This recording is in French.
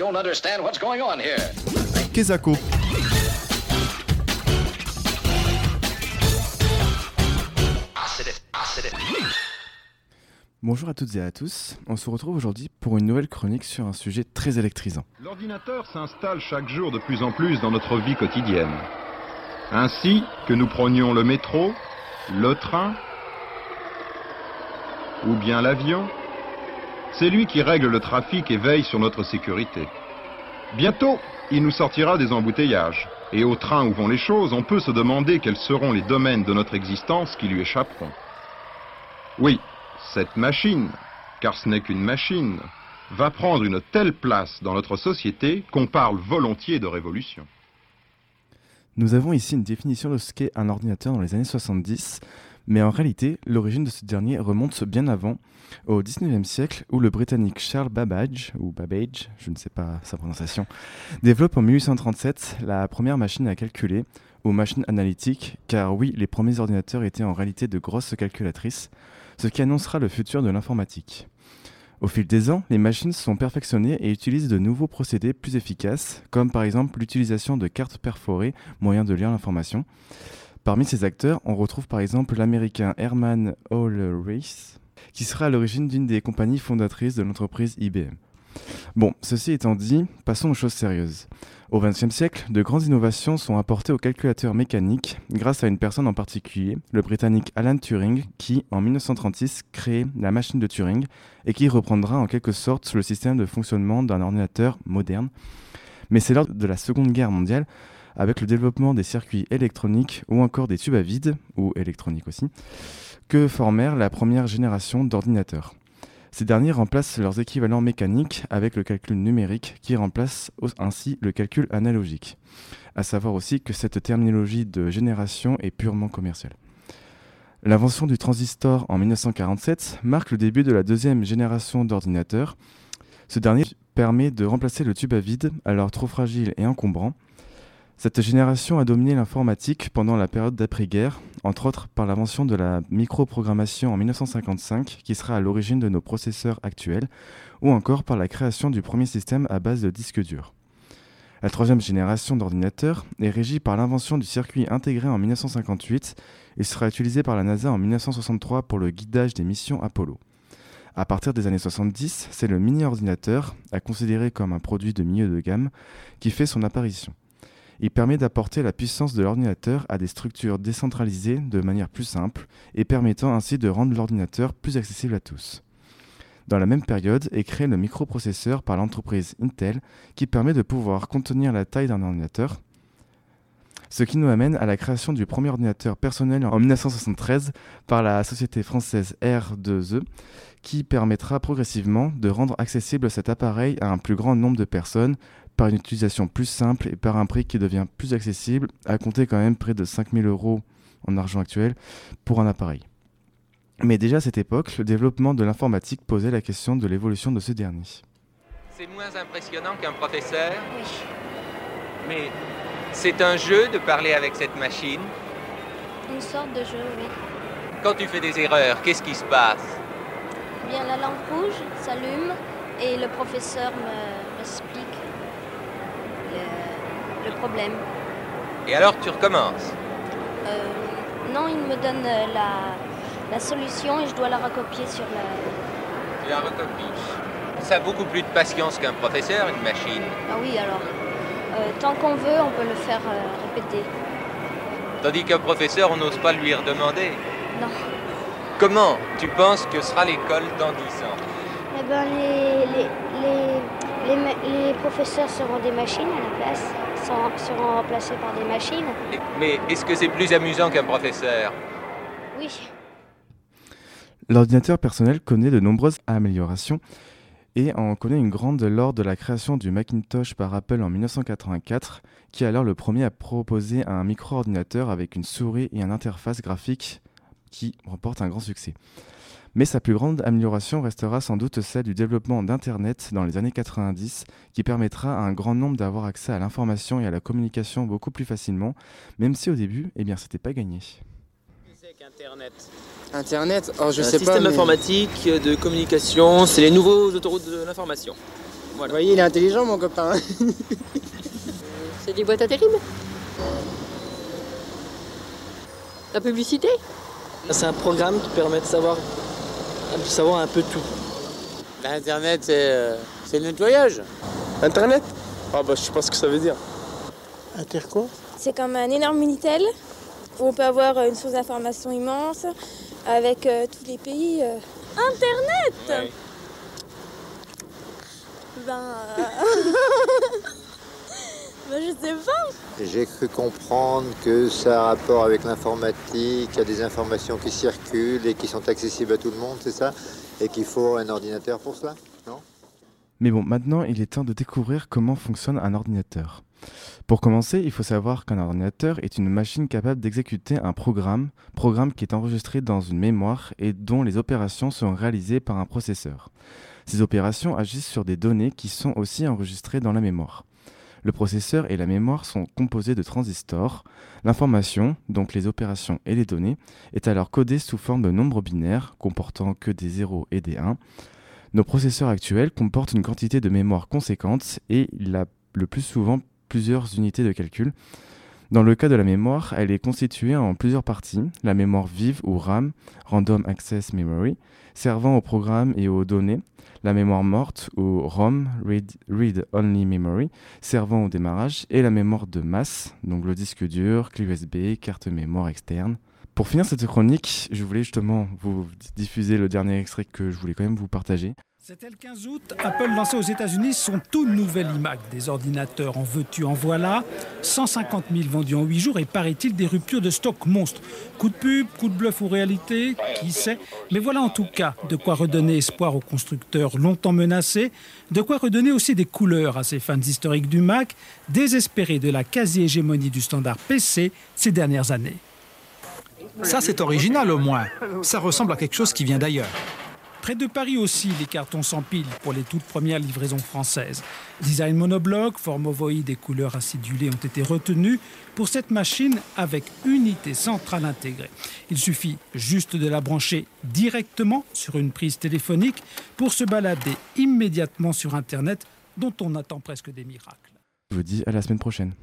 don't understand what's going on here. Kezako. Bonjour à toutes et à tous, on se retrouve aujourd'hui pour une nouvelle chronique sur un sujet très électrisant. L'ordinateur s'installe chaque jour de plus en plus dans notre vie quotidienne. Ainsi que nous prenions le métro, le train ou bien l'avion, c'est lui qui règle le trafic et veille sur notre sécurité. Bientôt, il nous sortira des embouteillages. Et au train où vont les choses, on peut se demander quels seront les domaines de notre existence qui lui échapperont. Oui, cette machine, car ce n'est qu'une machine, va prendre une telle place dans notre société qu'on parle volontiers de révolution. Nous avons ici une définition de ce qu'est un ordinateur dans les années 70, mais en réalité, l'origine de ce dernier remonte bien avant, au 19e siècle, où le Britannique Charles Babbage, ou Babbage, je ne sais pas sa prononciation, développe en 1837 la première machine à calculer, ou machine analytique, car oui, les premiers ordinateurs étaient en réalité de grosses calculatrices, ce qui annoncera le futur de l'informatique. Au fil des ans, les machines sont perfectionnées et utilisent de nouveaux procédés plus efficaces, comme par exemple l'utilisation de cartes perforées, moyen de lire l'information. Parmi ces acteurs, on retrouve par exemple l'américain Herman Ulrich, qui sera à l'origine d'une des compagnies fondatrices de l'entreprise IBM. Bon, ceci étant dit, passons aux choses sérieuses. Au XXe siècle, de grandes innovations sont apportées aux calculateurs mécaniques grâce à une personne en particulier, le britannique Alan Turing, qui, en 1936, crée la machine de Turing et qui reprendra en quelque sorte le système de fonctionnement d'un ordinateur moderne. Mais c'est lors de la Seconde Guerre mondiale, avec le développement des circuits électroniques ou encore des tubes à vide, ou électroniques aussi, que formèrent la première génération d'ordinateurs. Ces derniers remplacent leurs équivalents mécaniques avec le calcul numérique qui remplace ainsi le calcul analogique. À savoir aussi que cette terminologie de génération est purement commerciale. L'invention du transistor en 1947 marque le début de la deuxième génération d'ordinateurs. Ce dernier permet de remplacer le tube à vide, alors trop fragile et encombrant, cette génération a dominé l'informatique pendant la période d'après-guerre, entre autres par l'invention de la microprogrammation en 1955, qui sera à l'origine de nos processeurs actuels, ou encore par la création du premier système à base de disques durs. La troisième génération d'ordinateurs est régie par l'invention du circuit intégré en 1958 et sera utilisé par la NASA en 1963 pour le guidage des missions Apollo. À partir des années 70, c'est le mini-ordinateur, à considérer comme un produit de milieu de gamme, qui fait son apparition. Il permet d'apporter la puissance de l'ordinateur à des structures décentralisées de manière plus simple et permettant ainsi de rendre l'ordinateur plus accessible à tous. Dans la même période est créé le microprocesseur par l'entreprise Intel qui permet de pouvoir contenir la taille d'un ordinateur, ce qui nous amène à la création du premier ordinateur personnel en 1973 par la société française R2E, qui permettra progressivement de rendre accessible cet appareil à un plus grand nombre de personnes par une utilisation plus simple et par un prix qui devient plus accessible, à compter quand même près de 5000 euros en argent actuel pour un appareil. Mais déjà à cette époque, le développement de l'informatique posait la question de l'évolution de ce dernier. C'est moins impressionnant qu'un professeur Oui. Mais c'est un jeu de parler avec cette machine Une sorte de jeu, oui. Quand tu fais des erreurs, qu'est-ce qui se passe? Eh Bien, la lampe rouge s'allume et le professeur m'explique le, problème. Et alors tu recommences euh, Non, il me donne euh, la, la, solution et je dois la recopier sur la... Tu la recopies. Ça a beaucoup plus de patience qu'un professeur, une machine. Ah oui, alors. Euh, tant qu'on veut, on peut le faire répéter. Tandis qu'un professeur, on n'ose pas lui redemander. Non. Comment tu penses que sera l'école dans 10 ans Eh les, les, les, les, professeurs seront des machines à la place, seront, remplacés par des machines. Mais est-ce que c'est plus amusant qu'un professeur? Oui. L'ordinateur personnel connaît de nombreuses améliorations et en connaît une grande lors de la création du Macintosh par Apple en 1984, qui est alors le premier à proposer un micro-ordinateur avec une souris et une interface graphique qui remporte un grand succès. Mais sa plus grande amélioration restera sans doute celle du développement d'Internet dans les années 90, qui permettra à un grand nombre d'avoir accès à l'information et à la communication beaucoup plus facilement, même si au début, eh bien, c'était pas gagné. Internet Internet oh, je un sais système pas, informatique de communication, c'est les nouveaux autoroutes de l'information. Vous voyez, il est intelligent, mon copain. C'est des boîtes à terribles. La publicité? C'est un programme qui permet de savoir, savoir un peu tout. Internet, c'est euh, c'est le nettoyage. Internet? Ah bah je sais pas ce que ça veut dire. Inter quoi C'est comme un énorme Minitel où on peut avoir euh, une source d'information immense avec euh, tous les pays. euh. Internet? Ben. euh, ben, je sais pas. J'ai cru comprendre que ça a rapport avec l'informatique, il y a des informations qui circulent et qui sont accessibles à tout le monde, c'est ça? Et qu'il faut un ordinateur pour cela Non? Mais bon, maintenant, il est temps de découvrir comment fonctionne un ordinateur. Pour commencer, il faut savoir qu'un ordinateur est une machine capable d'exécuter un programme, programme qui est enregistré dans une mémoire et dont les opérations sont réalisées par un processeur. Ces opérations agissent sur des données qui sont aussi enregistrées dans la mémoire. Le processeur et la mémoire sont composés de transistors. L'information, donc les opérations et les données, est alors codée sous forme de nombres binaires comportant que des 0 et des 1. Nos processeurs actuels comportent une quantité de mémoire conséquente et il a le plus souvent plusieurs unités de calcul. Dans le cas de la mémoire, elle est constituée en plusieurs parties, la mémoire vive ou RAM, Random Access Memory, servant au programme et aux données, la mémoire morte ou ROM, Read, Read Only Memory, servant au démarrage, et la mémoire de masse, donc le disque dur, clé USB, carte mémoire externe. Pour finir cette chronique, je voulais justement vous diffuser le dernier extrait que je voulais quand même vous partager. C'était le 15 août, Apple lançait aux États-Unis son tout nouvel iMac, des ordinateurs en veux-tu, en voilà, 150 000 vendus en 8 jours et paraît-il des ruptures de stock monstres. Coup de pub, coup de bluff ou réalité, qui sait Mais voilà en tout cas de quoi redonner espoir aux constructeurs longtemps menacés, de quoi redonner aussi des couleurs à ces fans historiques du Mac, désespérés de la quasi-hégémonie du standard PC ces dernières années. Ça, c'est original au moins. Ça ressemble à quelque chose qui vient d'ailleurs. Près de Paris aussi, les cartons s'empilent pour les toutes premières livraisons françaises. Design monobloc, forme ovoïde et couleurs acidulées ont été retenus pour cette machine avec unité centrale intégrée. Il suffit juste de la brancher directement sur une prise téléphonique pour se balader immédiatement sur Internet dont on attend presque des miracles. Je vous dis à la semaine prochaine.